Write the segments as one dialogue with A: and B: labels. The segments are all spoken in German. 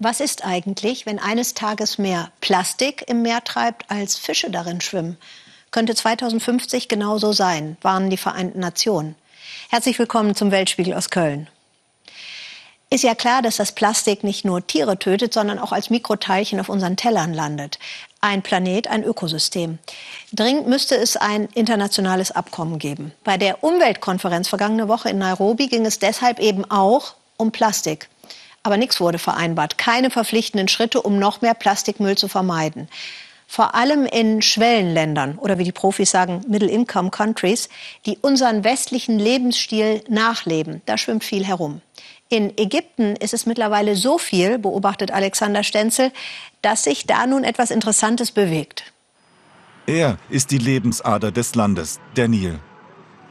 A: Was ist eigentlich, wenn eines Tages mehr Plastik im Meer treibt, als Fische darin schwimmen? Könnte 2050 genauso sein, warnen die Vereinten Nationen. Herzlich willkommen zum Weltspiegel aus Köln. Ist ja klar, dass das Plastik nicht nur Tiere tötet, sondern auch als Mikroteilchen auf unseren Tellern landet. Ein Planet, ein Ökosystem. Dringend müsste es ein internationales Abkommen geben. Bei der Umweltkonferenz vergangene Woche in Nairobi ging es deshalb eben auch um Plastik. Aber nichts wurde vereinbart. Keine verpflichtenden Schritte, um noch mehr Plastikmüll zu vermeiden. Vor allem in Schwellenländern oder wie die Profis sagen, Middle-Income Countries, die unseren westlichen Lebensstil nachleben. Da schwimmt viel herum. In Ägypten ist es mittlerweile so viel, beobachtet Alexander Stenzel, dass sich da nun etwas Interessantes bewegt.
B: Er ist die Lebensader des Landes, der Nil.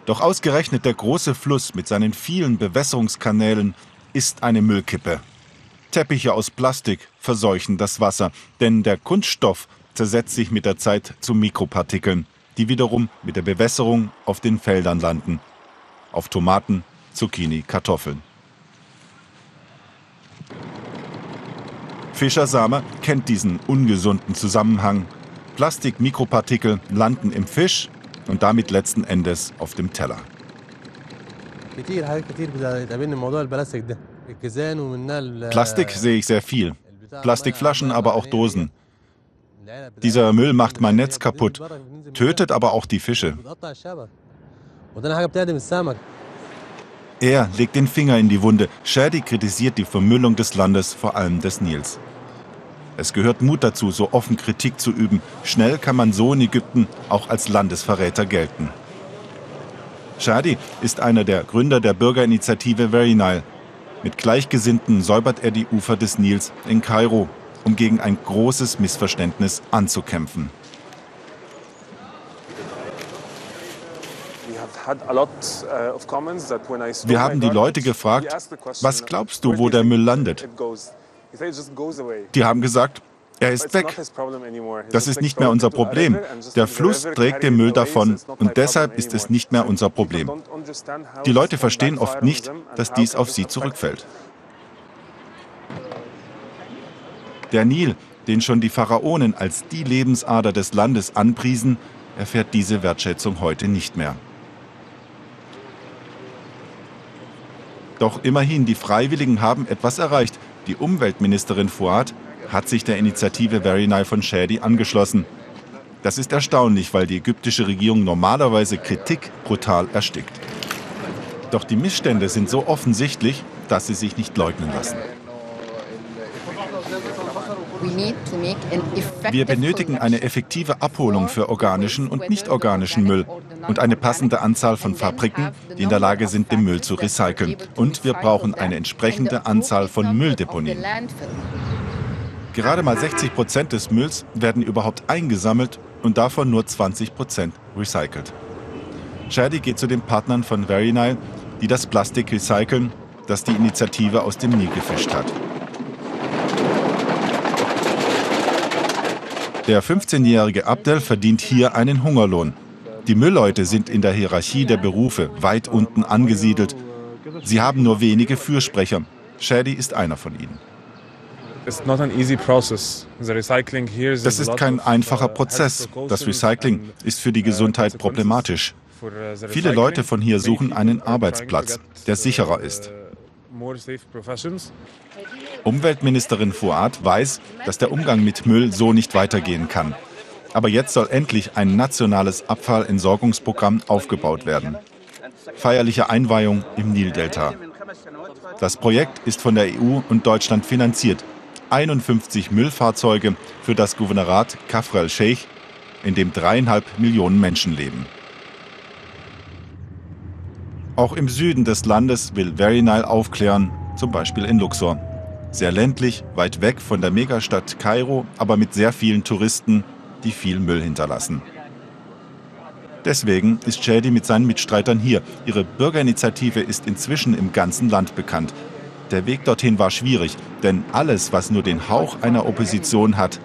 B: Doch ausgerechnet der große Fluss mit seinen vielen Bewässerungskanälen ist eine Müllkippe. Teppiche aus Plastik verseuchen das Wasser, denn der Kunststoff zersetzt sich mit der Zeit zu Mikropartikeln, die wiederum mit der Bewässerung auf den Feldern landen. Auf Tomaten, Zucchini, Kartoffeln. Fischer Samer kennt diesen ungesunden Zusammenhang. Plastikmikropartikel landen im Fisch und damit letzten Endes auf dem Teller. Plastik sehe ich sehr viel. Plastikflaschen, aber auch Dosen. Dieser Müll macht mein Netz kaputt, tötet aber auch die Fische. Er legt den Finger in die Wunde. Shadi kritisiert die Vermüllung des Landes, vor allem des Nils. Es gehört Mut dazu, so offen Kritik zu üben. Schnell kann man so in Ägypten auch als Landesverräter gelten. Shadi ist einer der Gründer der Bürgerinitiative Very Nile. Mit Gleichgesinnten säubert er die Ufer des Nils in Kairo, um gegen ein großes Missverständnis anzukämpfen. Wir haben die Leute gefragt, was glaubst du, wo der Müll landet? Die haben gesagt, er ist weg. Das ist nicht mehr unser Problem. Der Fluss trägt den Müll davon und deshalb ist es nicht mehr unser Problem. Die Leute verstehen oft nicht, dass dies auf sie zurückfällt. Der Nil, den schon die Pharaonen als die Lebensader des Landes anpriesen, erfährt diese Wertschätzung heute nicht mehr. Doch immerhin, die Freiwilligen haben etwas erreicht. Die Umweltministerin Fuad hat sich der Initiative Very Nile von Shadi angeschlossen. Das ist erstaunlich, weil die ägyptische Regierung normalerweise Kritik brutal erstickt. Doch die Missstände sind so offensichtlich, dass sie sich nicht leugnen lassen. Wir benötigen eine effektive Abholung für organischen und nicht organischen Müll und eine passende Anzahl von Fabriken, die in der Lage sind, den Müll zu recyceln. Und wir brauchen eine entsprechende Anzahl von Mülldeponien. Gerade mal 60 Prozent des Mülls werden überhaupt eingesammelt und davon nur 20 Prozent recycelt. Shadi geht zu den Partnern von Very Nile, die das Plastik recyceln, das die Initiative aus dem Nil gefischt hat. Der 15-jährige Abdel verdient hier einen Hungerlohn. Die Müllleute sind in der Hierarchie der Berufe weit unten angesiedelt. Sie haben nur wenige Fürsprecher. Shadi ist einer von ihnen. Das ist kein einfacher Prozess. Das Recycling ist für die Gesundheit problematisch. Viele Leute von hier suchen einen Arbeitsplatz, der sicherer ist. Umweltministerin Fuad weiß, dass der Umgang mit Müll so nicht weitergehen kann. Aber jetzt soll endlich ein nationales Abfallentsorgungsprogramm aufgebaut werden. Feierliche Einweihung im Nildelta. Das Projekt ist von der EU und Deutschland finanziert 51 Müllfahrzeuge für das Gouvernorat Kafr el-Sheikh, in dem dreieinhalb Millionen Menschen leben. Auch im Süden des Landes will Very Nile aufklären, zum Beispiel in Luxor. Sehr ländlich, weit weg von der Megastadt Kairo, aber mit sehr vielen Touristen, die viel Müll hinterlassen. Deswegen ist Shadi mit seinen Mitstreitern hier. Ihre Bürgerinitiative ist inzwischen im ganzen Land bekannt. Der Weg dorthin war schwierig, denn alles, was nur den Hauch einer Opposition hat,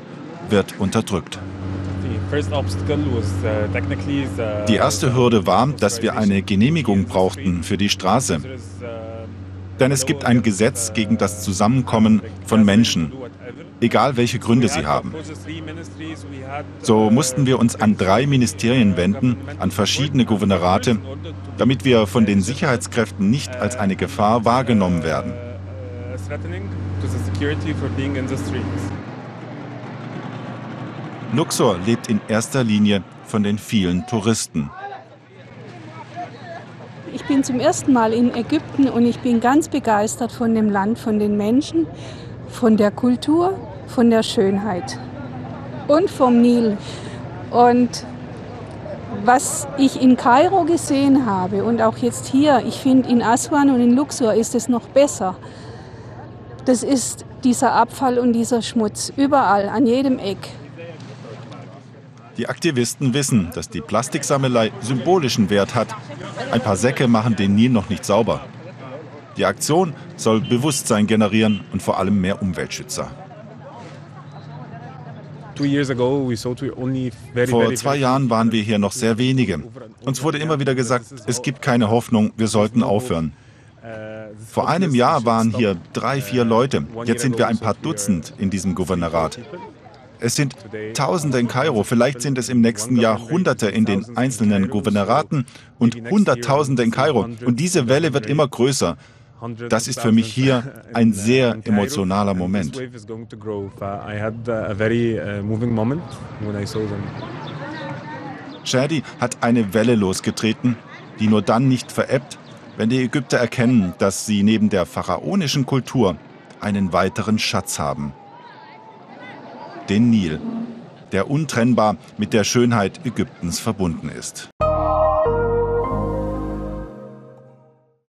B: wird unterdrückt. Die erste Hürde war, dass wir eine Genehmigung brauchten für die Straße. Denn es gibt ein Gesetz gegen das Zusammenkommen von Menschen, egal welche Gründe sie haben. So mussten wir uns an drei Ministerien wenden, an verschiedene Gouvernorate, damit wir von den Sicherheitskräften nicht als eine Gefahr wahrgenommen werden. Luxor lebt in erster Linie von den vielen Touristen.
C: Ich bin zum ersten Mal in Ägypten und ich bin ganz begeistert von dem Land, von den Menschen, von der Kultur, von der Schönheit und vom Nil. Und was ich in Kairo gesehen habe und auch jetzt hier, ich finde in Aswan und in Luxor ist es noch besser. Das ist dieser Abfall und dieser Schmutz überall, an jedem Eck.
B: Die Aktivisten wissen, dass die Plastiksammelei symbolischen Wert hat. Ein paar Säcke machen den Nil noch nicht sauber. Die Aktion soll Bewusstsein generieren und vor allem mehr Umweltschützer. Vor zwei Jahren waren wir hier noch sehr wenige. Uns wurde immer wieder gesagt, es gibt keine Hoffnung, wir sollten aufhören. Vor einem Jahr waren hier drei, vier Leute. Jetzt sind wir ein paar Dutzend in diesem Gouvernorat. Es sind Tausende in Kairo, vielleicht sind es im nächsten Jahr Hunderte in den einzelnen Gouvernoraten und Hunderttausende in Kairo. Und diese Welle wird immer größer. Das ist für mich hier ein sehr emotionaler Moment. Shadi hat eine Welle losgetreten, die nur dann nicht verebbt, wenn die Ägypter erkennen, dass sie neben der pharaonischen Kultur einen weiteren Schatz haben. Den Nil, der untrennbar mit der Schönheit Ägyptens verbunden ist.